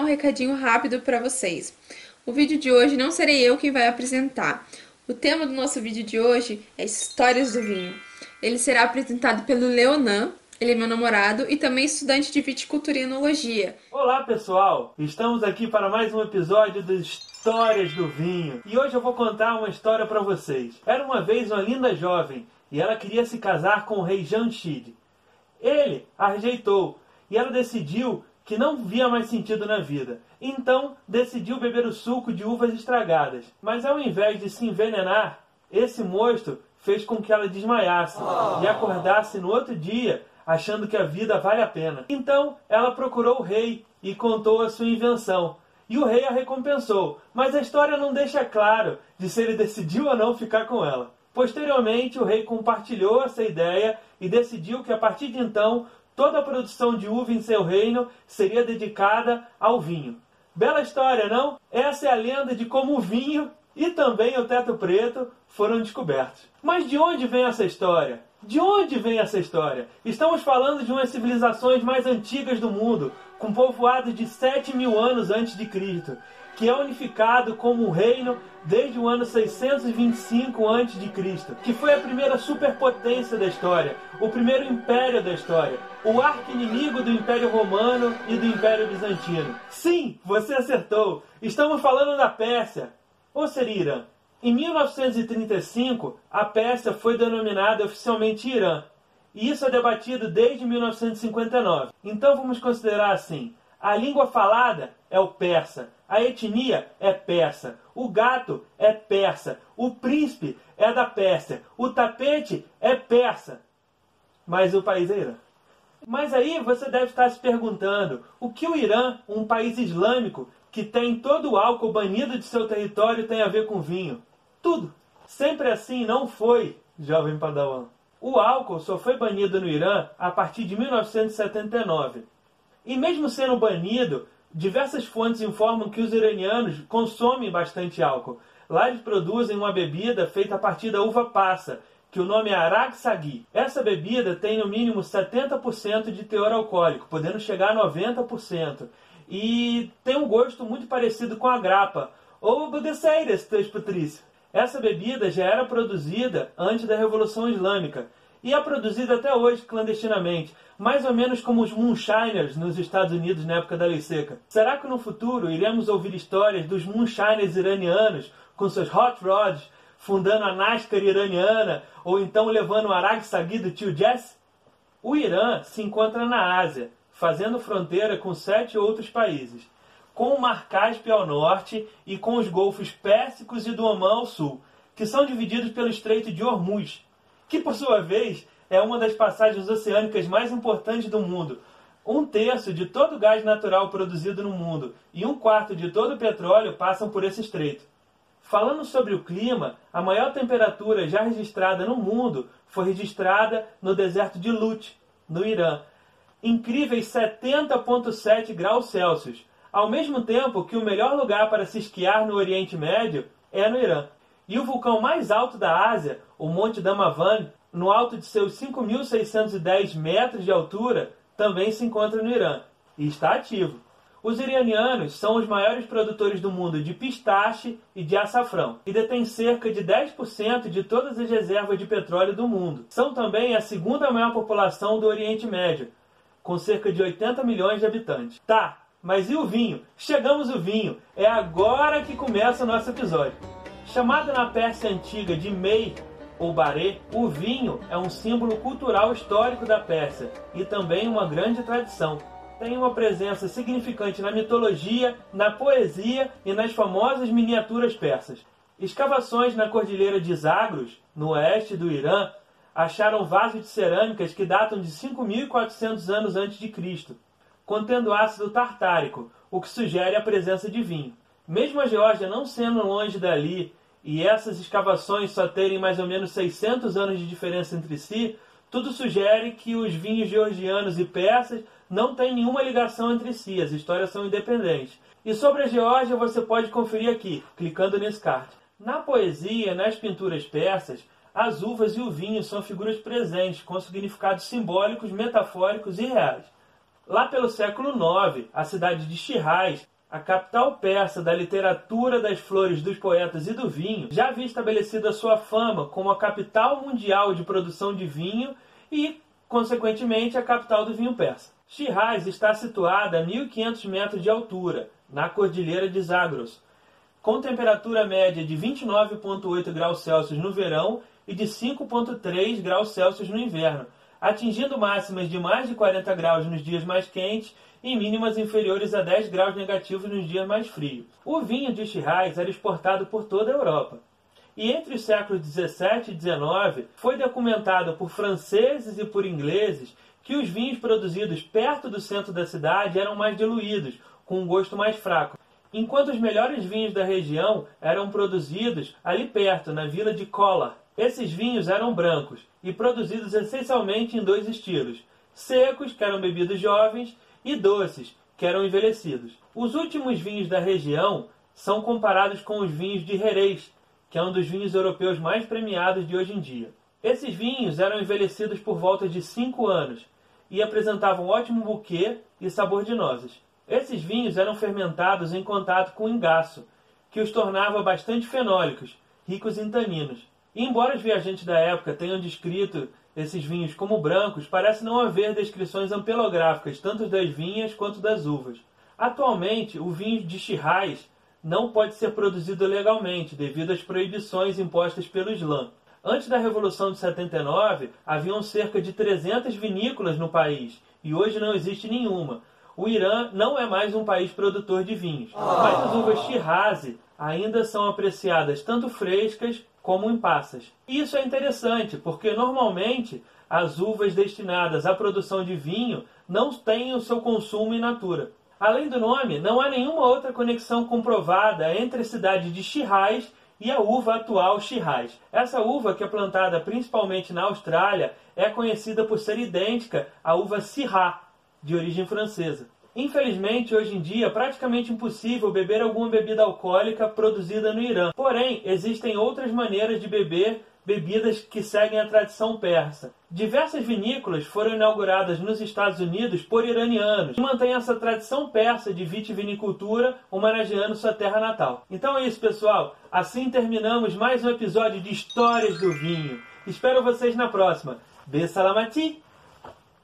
um recadinho rápido para vocês. O vídeo de hoje não serei eu quem vai apresentar. O tema do nosso vídeo de hoje é Histórias do Vinho. Ele será apresentado pelo Leonan, ele é meu namorado e também estudante de viticultura e enologia. Olá pessoal, estamos aqui para mais um episódio do Histórias do Vinho. E hoje eu vou contar uma história para vocês. Era uma vez uma linda jovem e ela queria se casar com o rei Jamshid. Ele a rejeitou e ela decidiu que não via mais sentido na vida. Então decidiu beber o suco de uvas estragadas. Mas ao invés de se envenenar, esse mosto fez com que ela desmaiasse e acordasse no outro dia achando que a vida vale a pena. Então ela procurou o rei e contou a sua invenção. E o rei a recompensou, mas a história não deixa claro de se ele decidiu ou não ficar com ela. Posteriormente, o rei compartilhou essa ideia e decidiu que a partir de então toda a produção de uva em seu reino seria dedicada ao vinho. Bela história, não? Essa é a lenda de como o vinho e também o teto preto foram descobertos. Mas de onde vem essa história? De onde vem essa história? Estamos falando de umas civilizações mais antigas do mundo, com povoado de 7 mil anos antes de Cristo, que é unificado como um reino desde o ano 625 a.C., que foi a primeira superpotência da história, o primeiro império da história, o arqui-inimigo do Império Romano e do Império Bizantino. Sim, você acertou! Estamos falando da Pérsia, ou seria Irã. Em 1935, a Pérsia foi denominada oficialmente Irã, e isso é debatido desde 1959. Então vamos considerar assim: a língua falada é o persa, a etnia é persa, o gato é persa, o príncipe é da Pérsia, o tapete é persa. Mas o país é Irã. Mas aí você deve estar se perguntando: o que o Irã, um país islâmico que tem todo o álcool banido de seu território, tem a ver com vinho? Tudo. Sempre assim não foi, jovem padawan. O álcool só foi banido no Irã a partir de 1979. E mesmo sendo banido, diversas fontes informam que os iranianos consomem bastante álcool. Lá eles produzem uma bebida feita a partir da uva passa, que o nome é Arak. Essa bebida tem no mínimo 70% de teor alcoólico, podendo chegar a 90%. E tem um gosto muito parecido com a grapa, ou Budeceiras, Patrício. Essa bebida já era produzida antes da Revolução Islâmica e é produzida até hoje clandestinamente, mais ou menos como os moonshiners nos Estados Unidos na época da lei seca. Será que no futuro iremos ouvir histórias dos moonshiners iranianos com seus hot rods fundando a NASCAR iraniana ou então levando o Arag Sagui do tio Jesse? O Irã se encontra na Ásia, fazendo fronteira com sete outros países com o Mar Cáspio ao norte e com os golfos Pérsicos e do Omã ao sul, que são divididos pelo Estreito de Hormuz, que por sua vez é uma das passagens oceânicas mais importantes do mundo. Um terço de todo o gás natural produzido no mundo e um quarto de todo o petróleo passam por esse estreito. Falando sobre o clima, a maior temperatura já registrada no mundo foi registrada no deserto de Lut, no Irã. Incríveis 70,7 graus Celsius, ao mesmo tempo que o melhor lugar para se esquiar no Oriente Médio é no Irã. E o vulcão mais alto da Ásia, o Monte Damavan, no alto de seus 5.610 metros de altura, também se encontra no Irã e está ativo. Os iranianos são os maiores produtores do mundo de pistache e de açafrão e detêm cerca de 10% de todas as reservas de petróleo do mundo. São também a segunda maior população do Oriente Médio, com cerca de 80 milhões de habitantes. Tá, mas e o vinho? Chegamos o vinho. É agora que começa o nosso episódio. Chamado na Pérsia antiga de Mei ou Baré, o vinho é um símbolo cultural histórico da Pérsia e também uma grande tradição. Tem uma presença significante na mitologia, na poesia e nas famosas miniaturas persas. Escavações na cordilheira de Zagros, no oeste do Irã, acharam vasos de cerâmicas que datam de 5.400 anos antes de Cristo contendo ácido tartárico, o que sugere a presença de vinho. Mesmo a Geórgia não sendo longe dali e essas escavações só terem mais ou menos 600 anos de diferença entre si, tudo sugere que os vinhos georgianos e persas não têm nenhuma ligação entre si, as histórias são independentes. E sobre a Geórgia você pode conferir aqui, clicando nesse card. Na poesia, nas pinturas persas, as uvas e o vinho são figuras presentes, com significados simbólicos, metafóricos e reais. Lá pelo século IX, a cidade de Shiraz, a capital persa da literatura, das flores, dos poetas e do vinho, já havia estabelecido a sua fama como a capital mundial de produção de vinho e, consequentemente, a capital do vinho persa. Shiraz está situada a 1.500 metros de altura, na cordilheira de Zagros, com temperatura média de 29,8 graus Celsius no verão e de 5,3 graus Celsius no inverno, atingindo máximas de mais de 40 graus nos dias mais quentes e mínimas inferiores a 10 graus negativos nos dias mais frios. O vinho de Shiraz era exportado por toda a Europa. E entre os séculos 17 e 19 foi documentado por franceses e por ingleses que os vinhos produzidos perto do centro da cidade eram mais diluídos, com um gosto mais fraco, enquanto os melhores vinhos da região eram produzidos ali perto, na vila de Kola. Esses vinhos eram brancos e produzidos essencialmente em dois estilos: secos, que eram bebidos jovens, e doces, que eram envelhecidos. Os últimos vinhos da região são comparados com os vinhos de Jerez, que é um dos vinhos europeus mais premiados de hoje em dia. Esses vinhos eram envelhecidos por volta de 5 anos e apresentavam ótimo buquê e sabor de nozes. Esses vinhos eram fermentados em contato com o engaço, que os tornava bastante fenólicos, ricos em taninos. E embora os viajantes da época tenham descrito esses vinhos como brancos, parece não haver descrições ampelográficas tanto das vinhas quanto das uvas. Atualmente, o vinho de Shiraz não pode ser produzido legalmente devido às proibições impostas pelo Islã. Antes da Revolução de 79, haviam cerca de 300 vinícolas no país e hoje não existe nenhuma. O Irã não é mais um país produtor de vinhos, mas as uvas Shiraz ainda são apreciadas tanto frescas como em passas. Isso é interessante, porque normalmente as uvas destinadas à produção de vinho não têm o seu consumo in natura. Além do nome, não há nenhuma outra conexão comprovada entre a cidade de Shiraz e a uva atual Shiraz. Essa uva, que é plantada principalmente na Austrália, é conhecida por ser idêntica à uva Syrah, de origem francesa. Infelizmente, hoje em dia, é praticamente impossível beber alguma bebida alcoólica produzida no Irã. Porém, existem outras maneiras de beber bebidas que seguem a tradição persa. Diversas vinícolas foram inauguradas nos Estados Unidos por iranianos e mantêm essa tradição persa de vitivinicultura, homenageando sua terra natal. Então é isso, pessoal. Assim terminamos mais um episódio de Histórias do Vinho. Espero vocês na próxima. Salamati!